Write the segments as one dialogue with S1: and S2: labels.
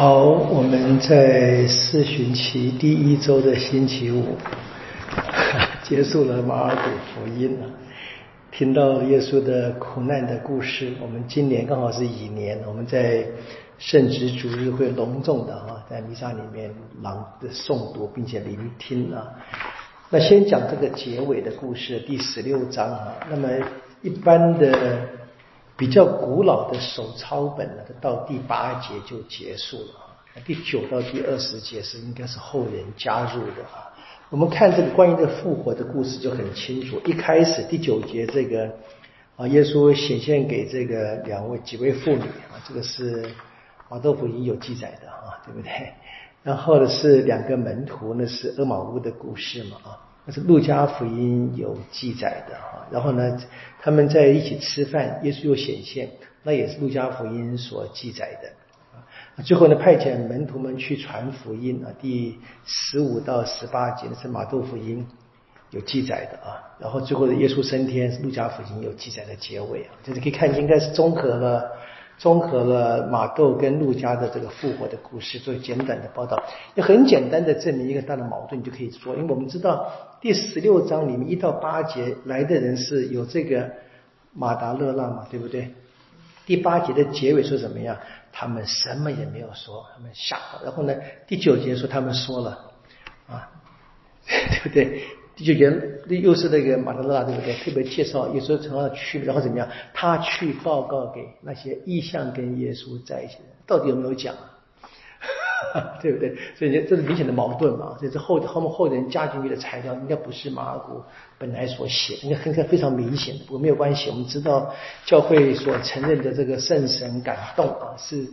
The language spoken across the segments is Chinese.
S1: 好，我们在四旬期第一周的星期五 结束了马尔谷福音了，听到耶稣的苦难的故事。我们今年刚好是乙年，我们在圣职主日会隆重的哈，在弥撒里面朗诵读并且聆听啊。那先讲这个结尾的故事，第十六章啊。那么一般的。比较古老的手抄本呢，到第八节就结束了啊。第九到第二十节是应该是后人加入的啊。我们看这个关于这复活的故事就很清楚。一开始第九节这个啊，耶稣显现给这个两位几位妇女啊，这个是马豆福音有记载的啊，对不对？然后呢是两个门徒，那是阿马乌的故事嘛啊。那是路加福音有记载的哈，然后呢，他们在一起吃饭，耶稣又显现，那也是路加福音所记载的。最后呢，派遣门徒们去传福音啊，第十五到十八节是马窦福音有记载的啊。然后最后的耶稣升天路加福音有记载的结尾啊，就是可以看应该是综合了。综合了马窦跟路加的这个复活的故事，做简短的报道，也很简单的证明一个大的矛盾，就可以说，因为我们知道第十六章里面一到八节来的人是有这个马达勒拉嘛，对不对？第八节的结尾说怎么样？他们什么也没有说，他们吓到。然后呢，第九节说他们说了，啊，对不对？就原又是那个马达拉，对不对？特别介绍耶稣成了去，然后怎么样？他去报告给那些意向跟耶稣在一起的，到底有没有讲？对不对？所以这是明显的矛盾嘛。这是后后面后人加进去的材料，应该不是马尔谷本来所写，应该很非常明显的。不过没有关系，我们知道教会所承认的这个圣神感动啊，是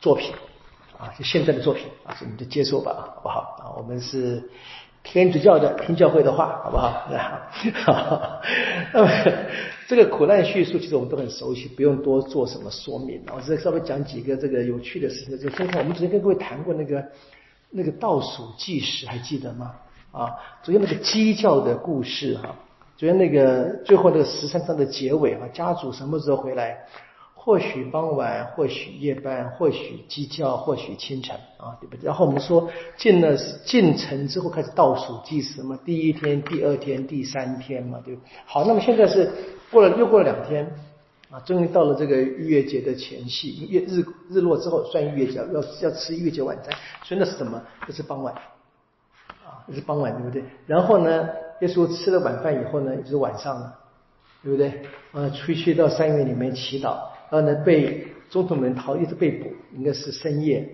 S1: 作品啊，就现在的作品啊，所以你就接受吧，好不好？啊，我们是。天主教的听教会的话，好不好？那 么这个苦难叙述，其实我们都很熟悉，不用多做什么说明。我再稍微讲几个这个有趣的事情。就先看，我们昨天跟各位谈过那个那个倒数计时，还记得吗？啊，昨天那个鸡叫的故事哈，昨天那个最后那个十三章的结尾啊，家主什么时候回来？或许傍晚，或许夜半，或许鸡叫，或许清晨啊，对不对？然后我们说进了进城之后开始倒数计时嘛，第一天、第二天、第三天嘛，对。不对好，那么现在是过了又过了两天啊，终于到了这个逾越节的前夕，月日日落之后算逾越节，要要吃逾越节晚餐，所以那是什么？那是傍晚啊，那是傍晚，对不对？然后呢，耶稣吃了晚饭以后呢，就是晚上了，对不对？啊，出去到山园里面祈祷。然后呢，被总统们逃，一直被捕，应该是深夜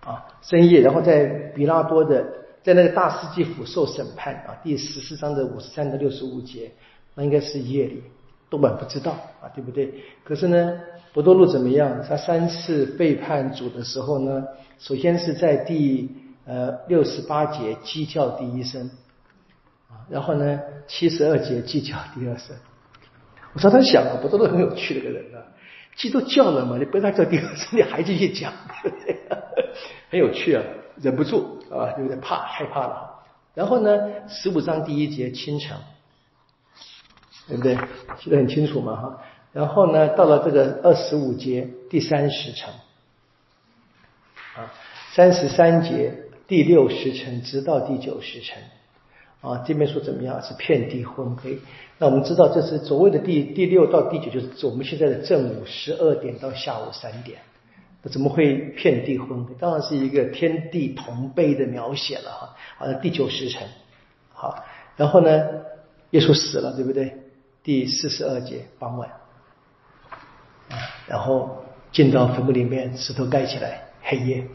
S1: 啊，深夜。然后在比拉多的，在那个大司祭府受审判啊，第十四章的五十三到六十五节，那应该是夜里，多半不知道啊，对不对？可是呢，博多禄怎么样？他三次背叛主的时候呢，首先是在第呃六十八节鸡叫第一声啊，然后呢七十二节鸡叫第二声。我常常想啊，不都是很有趣的个人啊？鸡都叫了嘛，你不让叫第二声，你还继续讲，对不对？很有趣啊，忍不住啊，有点怕，害怕了。然后呢，十五章第一节清晨，对不对？记得很清楚嘛，哈。然后呢，到了这个二十五节第三十层，啊，三十三节第六十层，直到第九十层。啊，这边说怎么样？是遍地昏黑。那我们知道，这是所谓的第第六到第九，就是我们现在的正午十二点到下午三点。那怎么会遍地昏黑？当然是一个天地同悲的描写了哈。好像，第九时辰，好，然后呢，耶稣死了，对不对？第四十二节傍晚，然后进到坟墓里面，石头盖起来，黑夜。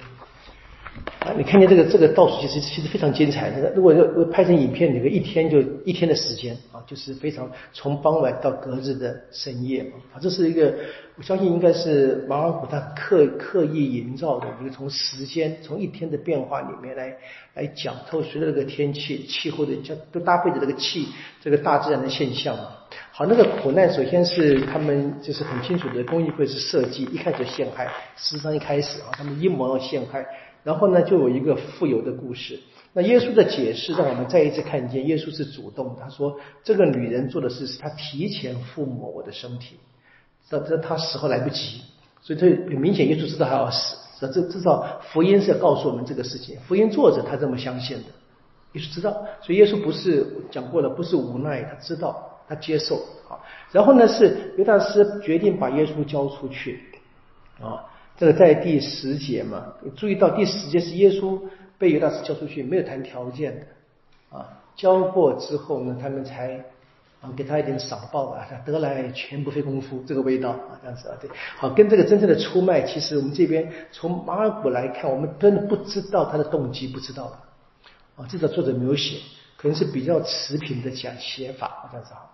S1: 啊，你看见这个这个倒数其实其实非常精彩。那个如果要拍成影片，你个一天就一天的时间啊，就是非常从傍晚到隔日的深夜啊，这是一个我相信应该是马尔谷他刻刻意营造的一个从时间从一天的变化里面来来讲透随着这个天气气候的就都搭配着这个气这个大自然的现象嘛。好，那个苦难首先是他们就是很清楚的公益会是设计一开始陷害，事实上一开始啊，他们阴谋要陷害。然后呢，就有一个富有的故事。那耶稣的解释让我们再一次看见，耶稣是主动。他说：“这个女人做的事是她提前附魔我的身体，这这她死后来不及，所以这很明显，耶稣知道她要死。至至少福音是要告诉我们这个事情，福音作者他这么相信的，耶稣知道，所以耶稣不是讲过了，不是无奈，他知道，他接受啊。然后呢，是犹大师决定把耶稣交出去啊。这个在第十节嘛，注意到第十节是耶稣被犹大师交出去，没有谈条件的啊。交过之后呢，他们才。啊，给他一点赏报吧，得来全不费功夫，这个味道啊，这样子啊，对，好，跟这个真正的出卖，其实我们这边从马尔谷来看，我们真的不知道他的动机，不知道的，啊，至少作者没有写，可能是比较持平的讲写法，这样子啊，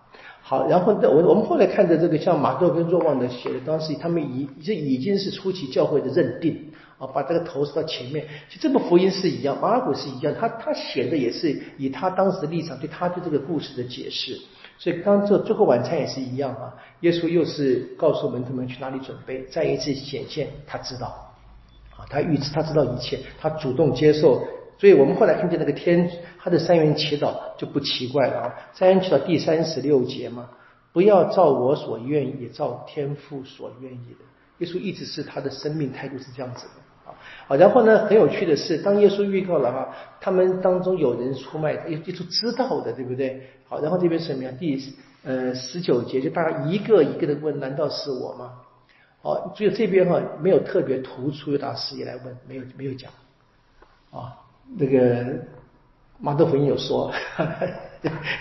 S1: 好，然后呢我我们后来看的这个像马窦跟若望的写的，当时他们已这已经是初期教会的认定啊，把这个投射到前面，其实这部福音是一样，马尔谷是一样，他他写的也是以他当时的立场对他对这个故事的解释。所以，当这最后晚餐也是一样啊。耶稣又是告诉门徒们去哪里准备，再一次显现，他知道，啊，他预知，他知道一切，他主动接受。所以我们后来看见那个天，他的三元祈祷就不奇怪了啊。三元祈祷第三十六节嘛，不要照我所愿意，照天父所愿意的。耶稣一直是他的生命态度是这样子的啊。好，然后呢？很有趣的是，当耶稣预告了哈，他们当中有人出卖，耶稣知道的，对不对？好，然后这边是什么呀？第呃十九节，就大家一个一个的问：难道是我吗？好，只有这边哈没有特别突出，有大师也来问，没有没有讲啊。那个马德福音有说。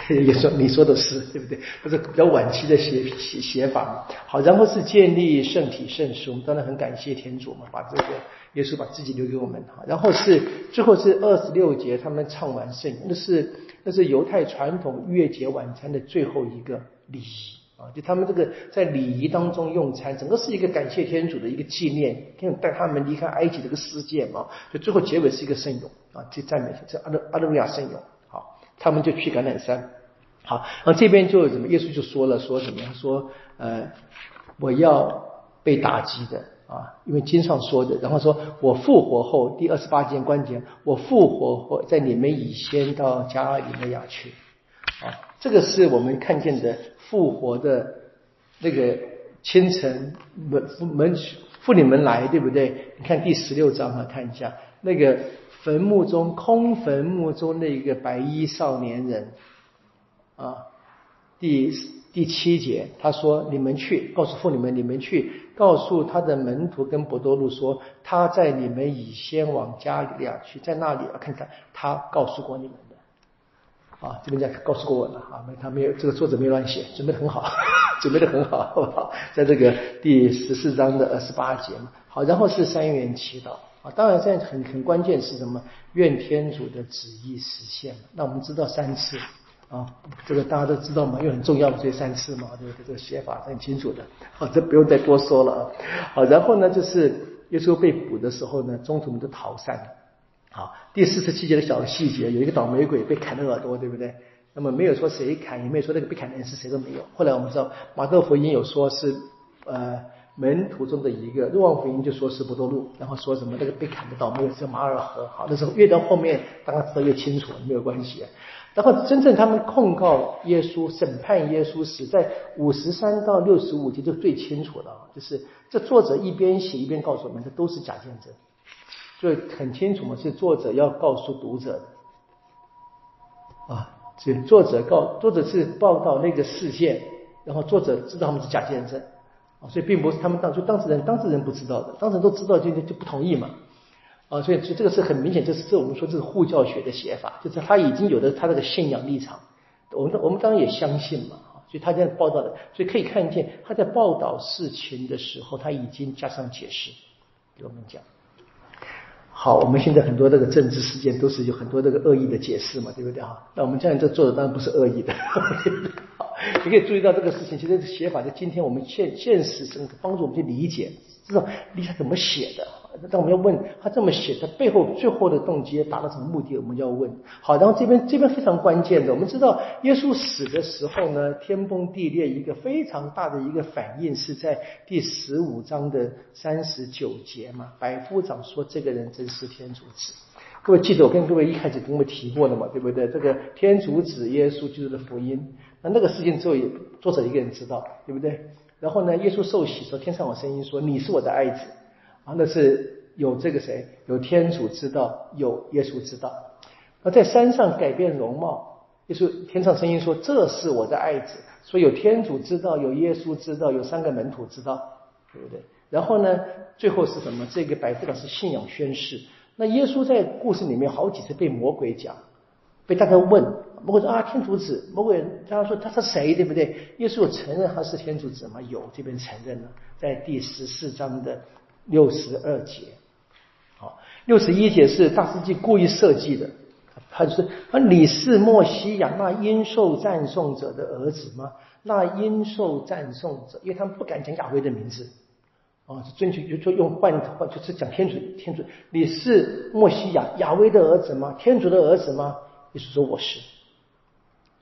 S1: 也说你说的是对不对？这是比较晚期的写写写法。好，然后是建立圣体圣书，我们当然很感谢天主嘛，把这个耶稣把自己留给我们。哈，然后是最后是二十六节，他们唱完圣，那是那是犹太传统月节晚餐的最后一个礼仪啊，就他们这个在礼仪当中用餐，整个是一个感谢天主的一个纪念，天主带他们离开埃及这个世界嘛。就最后结尾是一个圣咏啊，这赞美这阿勒阿勒路亚圣咏。好他们就去橄榄山，好，然后这边就怎么？耶稣就说了，说怎么样？说呃，我要被打击的啊，因为经上说的。然后说我复活后，第二十八节关键，我复活后，在你们以先到加里利亚去啊，这个是我们看见的复活的那个清晨门门妇女们来，对不对？你看第十六章啊，看一下那个。坟墓中空坟墓中那个白衣少年人，啊，第第七节他说：“你们去告诉妇女们，你们去告诉他的门徒跟伯多禄说，他在你们以先往加里亚去，在那里啊，看看他告诉过你们，啊，这边在告诉过我了啊，没他没有这个作者没乱写，准备的很好，准备的很好，好不好？在这个第十四章的二十八节嘛，好，然后是三元祈祷。”啊，当然，现在很很关键是什么？愿天主的旨意实现那我们知道三次啊，这个大家都知道嘛，因为很重要的这三次嘛，对不对？这个写法很清楚的。好，这不用再多说了啊。好，然后呢，就是耶稣被捕的时候呢，中途们都逃散了。好，第四十七节的小细节，有一个倒霉鬼被砍了耳朵，对不对？那么没有说谁砍，也没有说那个被砍的人是谁都没有。后来我们知道马窦福音有说是呃。门徒中的一个，若望福音就说是不多路，然后说什么那个被砍的倒霉是马尔河，好，那时候越到后面，大家知道越清楚，没有关系。然后真正他们控告耶稣、审判耶稣时，在五十三到六十五节就最清楚了，就是这作者一边写一边告诉我们，这都是假见证，所以很清楚嘛，是作者要告诉读者的啊，这作者告作者是报道那个事件，然后作者知道他们是假见证。啊，所以并不是他们当就当事人，当事人不知道的，当事人都知道就就不同意嘛。啊，所以所以这个是很明显，这是这我们说这是护教学的写法，就是他已经有的他这个信仰立场，我们我们当然也相信嘛。所以他这样报道的，所以可以看见他在报道事情的时候，他已经加上解释给我们讲。好，我们现在很多这个政治事件都是有很多这个恶意的解释嘛，对不对哈？那我们这样这做的当然不是恶意的。你可以注意到这个事情，其实写法在今天我们现现实生帮助我们去理解，知道理解怎么写的。但我们要问他这么写，他背后最后的动机达到什么目的？我们要问。好，然后这边这边非常关键的，我们知道耶稣死的时候呢，天崩地裂，一个非常大的一个反应是在第十五章的三十九节嘛。百夫长说这个人真是天主子。各位记得我跟各位一开始跟我们提过的嘛，对不对？这个天主子耶稣就是的福音。那那个事情只有作者一个人知道，对不对？然后呢，耶稣受洗说，天上有声音说：“你是我的爱子。”那是有这个谁？有天主知道，有耶稣知道。那在山上改变容貌，耶稣天上声音说：“这是我的爱子。”所以有天主知道，有耶稣知道，有三个门徒知道，对不对？然后呢，最后是什么？这个百分是信仰宣誓。那耶稣在故事里面好几次被魔鬼讲，被大家问，魔鬼说啊，天主子。魔鬼大家说他是谁，对不对？耶稣有承认他是天主子吗？有，这边承认了，在第十四章的六十二节。好，六十一节是大司机故意设计的，他就是啊，你是莫西亚那应受赞颂者的儿子吗？那应受赞颂者，因为他们不敢讲亚威的名字。啊，是尊就就用换换，就是讲天主，天主，你是莫西亚亚威的儿子吗？天主的儿子吗？耶稣说我是。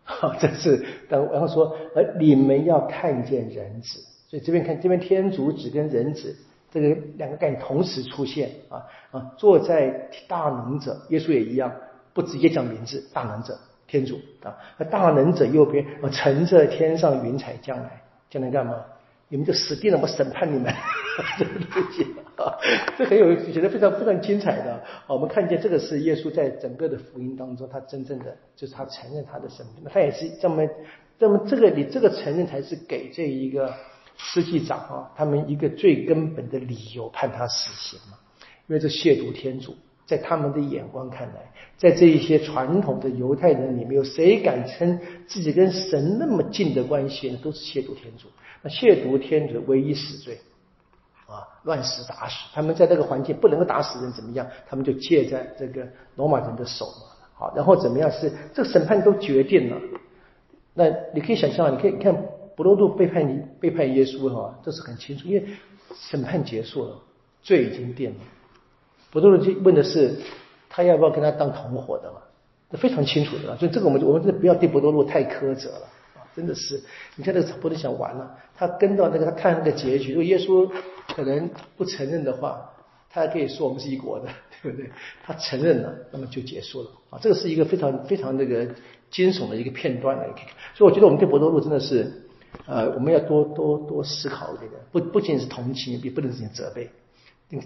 S1: 好，这是等然后说，而你们要看见人子，所以这边看这边天主子跟人子这个两个概念同时出现啊啊，坐在大能者，耶稣也一样，不直接讲名字，大能者天主啊，那大能者右边，我乘着天上云彩将来，将来干嘛？你们就死定了，我审判你们，这个东西，这很有意思，写得非常非常精彩的。我们看见这个是耶稣在整个的福音当中，他真正的就是他承认他的身份，他也是这么这么这个你这个承认才是给这一个司祭长啊，他们一个最根本的理由判他死刑嘛，因为这亵渎天主，在他们的眼光看来，在这一些传统的犹太人里面，有谁敢称自己跟神那么近的关系呢？都是亵渎天主。那亵渎天主唯一死罪啊，乱石打死。他们在这个环境不能够打死人，怎么样？他们就借在这个罗马人的手嘛。好，然后怎么样？是这个审判都决定了。那你可以想象，你可以看伯罗度背叛你，背叛耶稣哈，这是很清楚，因为审判结束了，罪已经定了。伯多禄就问的是，他要不要跟他当同伙的嘛？这非常清楚的，所以这个我们我们真的不要对伯多禄太苛责了啊。真的是，你看那个伯多想完了，他跟到那个他看那个结局，如果耶稣可能不承认的话，他还可以说我们是一国的，对不对？他承认了，那么就结束了啊！这个是一个非常非常那个惊悚的一个片段了，所以我觉得我们对伯多禄真的是，呃，我们要多多多思考这个，不不仅是同情，也不能进行责备。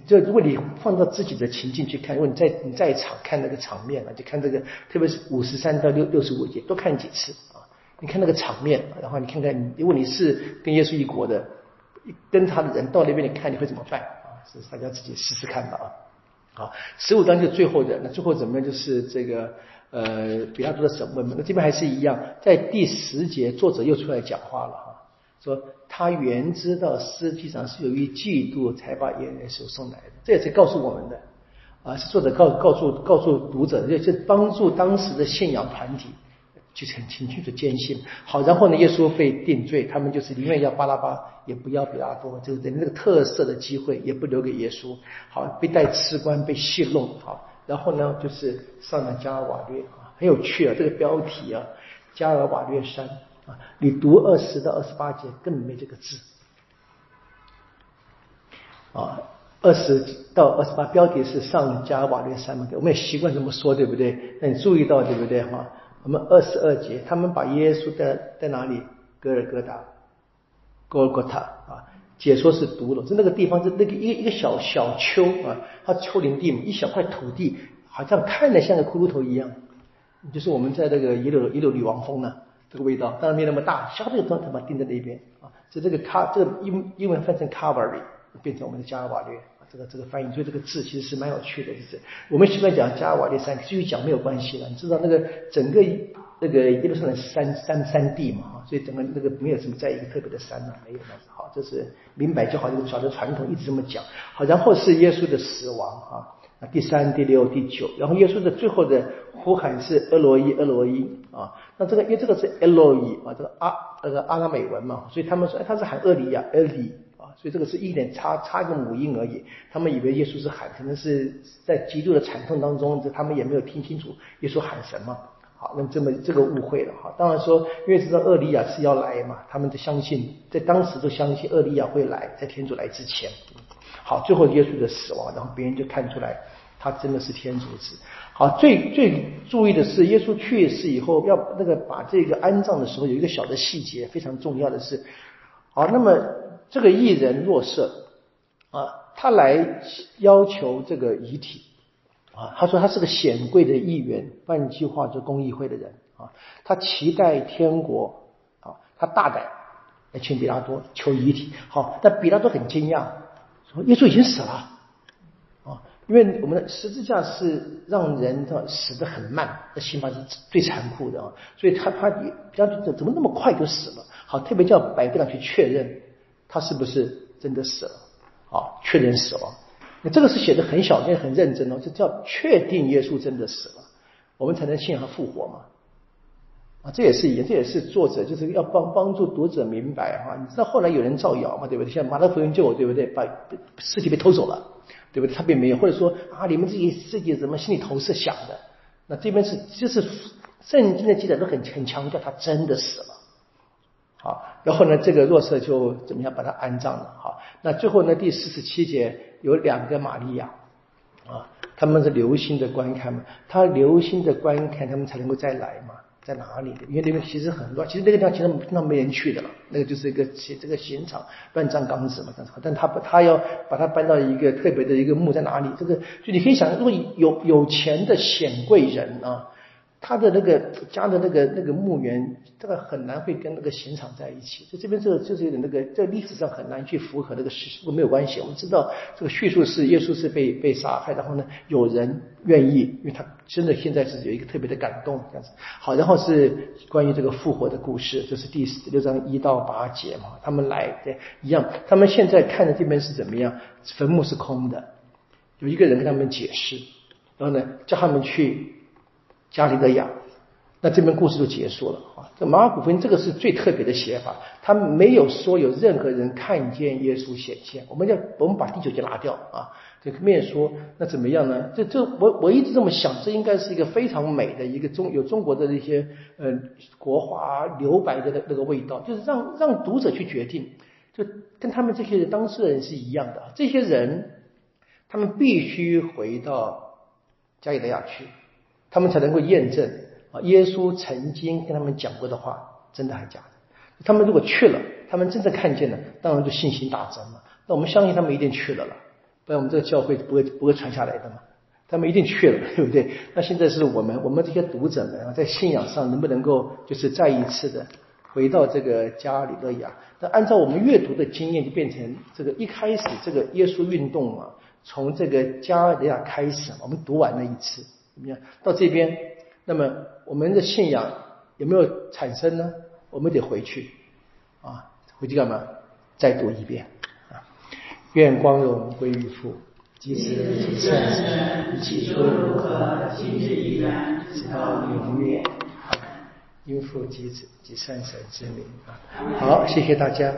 S1: 就如果你放到自己的情境去看，如果你在你在场看那个场面啊，就看这个，特别是五十三到六六十五节，多看几次啊。你看那个场面，然后你看看，如果你是跟耶稣一国的，跟他的人到那边，你看你会怎么办啊？是大家自己试试看吧啊！好，十五章就最后的，那最后怎么样？就是这个呃比拉多的审问嘛。那这边还是一样，在第十节，作者又出来讲话了，说他原知道实际上是由于嫉妒才把耶稣送来的，这也是告诉我们的啊，是作者告告诉告诉读者，也是帮助当时的信仰团体。去澄清去的坚信，好，然后呢，耶稣被定罪，他们就是宁愿要巴拉巴，也不要比拉多，就是那个特色的机会也不留给耶稣，好，被带吃官，被戏弄，好，然后呢，就是上了加尔瓦略啊，很有趣啊，这个标题啊，加尔瓦略山。你读二十到二十八节根本没这个字啊，二十到二十八标题是上加尔瓦略山嘛，我们也习惯这么说，对不对？那你注意到对不对哈？我们二十二节，他们把耶稣在在哪里？哥尔哥达，哥尔哥塔啊，解说是毒了，就那个地方是那个一一个小小丘啊，它丘陵地嘛，一小块土地，好像看着像个骷髅头一样，就是我们在那个一楼一楼女王峰呢，这个味道，当然没那么大，小的地方他妈定在那边啊，所以这个卡，这个英英文翻成 Calvary，变成我们的加尔瓦略。这个这个翻译，所以这个字其实是蛮有趣的，就是我们习惯讲加尔瓦列山，继续讲没有关系了。你知道那个整个那个耶路撒冷山山山地嘛，哈，所以整个那个没有什么在一个特别的山啊，没有那好，这是明白就好。这个小的传统一直这么讲。好，然后是耶稣的死亡啊，第三、第六、第九，然后耶稣的最后的呼喊是俄罗伊，俄罗伊啊。那这个因为这个是俄罗伊啊，这个阿那个阿拉美文嘛，所以他们说他是喊厄里亚，厄里啊。所以这个是一点差差一个母音而已，他们以为耶稣是喊，可能是在极度的惨痛当中，这他们也没有听清楚耶稣喊什么。好，那这么这个误会了哈。当然说，因为知道厄利亚是要来嘛，他们都相信，在当时都相信厄利亚会来，在天主来之前。好，最后耶稣的死亡，然后别人就看出来他真的是天主子。好，最最注意的是，耶稣去世以后要那个把这个安葬的时候有一个小的细节，非常重要的是，好，那么。这个艺人若瑟啊，他来要求这个遗体啊，他说他是个显贵的议员，换句话就公议会的人啊，他期待天国啊，他大胆来请比拉多求遗体。好，但比拉多很惊讶，说耶稣已经死了，因为我们的十字架是让人的死的很慢，那刑罚是最残酷的啊，所以他他比拉多怎么那么快就死了？好，特别叫百夫长去确认他是不是真的死了。啊，确认死亡，那这个是写的很小心、很认真哦，这叫确定耶稣真的死了，我们才能信他复活嘛。啊，这也是也这也是作者就是要帮帮助读者明白哈。你知道后来有人造谣嘛，对不对？像马太福音救我对不对？把尸体被偷走了，对不对？他并没有，或者说啊，你们自己自己怎么心里头是想的？那这边是就是圣经的记载都很很强调他真的死了。好，然后呢，这个弱色就怎么样把他安葬了？好，那最后呢，第四十七节有两个玛利亚啊，他们是留心的观看嘛，他留心的观看，他们才能够再来嘛，在哪里？因为那边其实很乱，其实那个地方其实那没人去的了，那个就是一个这个刑场乱葬岗子嘛，这样子。但他他要把它搬到一个特别的一个墓在哪里？这个就你可以想，如果有有钱的显贵人啊。他的那个家的那个那个墓园，这个很难会跟那个刑场在一起。就这边这个就是有点那个，在历史上很难去符合那个事，不过没有关系。我们知道这个叙述是耶稣是被被杀害，然后呢有人愿意，因为他真的现在是有一个特别的感动这样子。好，然后是关于这个复活的故事，这是第十六章一到八节嘛。他们来的一样，他们现在看的这边是怎么样？坟墓是空的，有一个人跟他们解释，然后呢叫他们去。加利利亚，那这篇故事就结束了啊。这马尔古福音这个是最特别的写法，他没有说有任何人看见耶稣显现。我们要我们把第九节拿掉啊，这个面说那怎么样呢？这这我我一直这么想，这应该是一个非常美的一个中有中国的那些呃国画留白的那个味道，就是让让读者去决定，就跟他们这些当事人是一样的。这些人他们必须回到加利利亚去。他们才能够验证啊，耶稣曾经跟他们讲过的话，真的还假的？他们如果去了，他们真正看见了，当然就信心大增了。那我们相信他们一定去了了，不然我们这个教会不会不会传下来的嘛。他们一定去了，对不对？那现在是我们我们这些读者们啊，在信仰上能不能够就是再一次的回到这个加里勒亚？那按照我们阅读的经验，就变成这个一开始这个耶稣运动啊，从这个加里亚开始，我们读完了一次。怎么样？到这边，那么我们的信仰有没有产生呢？我们得回去啊，回去干嘛？再读一遍啊！愿光荣归于父，及子及圣神，起初如何，今日依然，直到永远。因父及子及圣神之名啊！好，谢谢大家。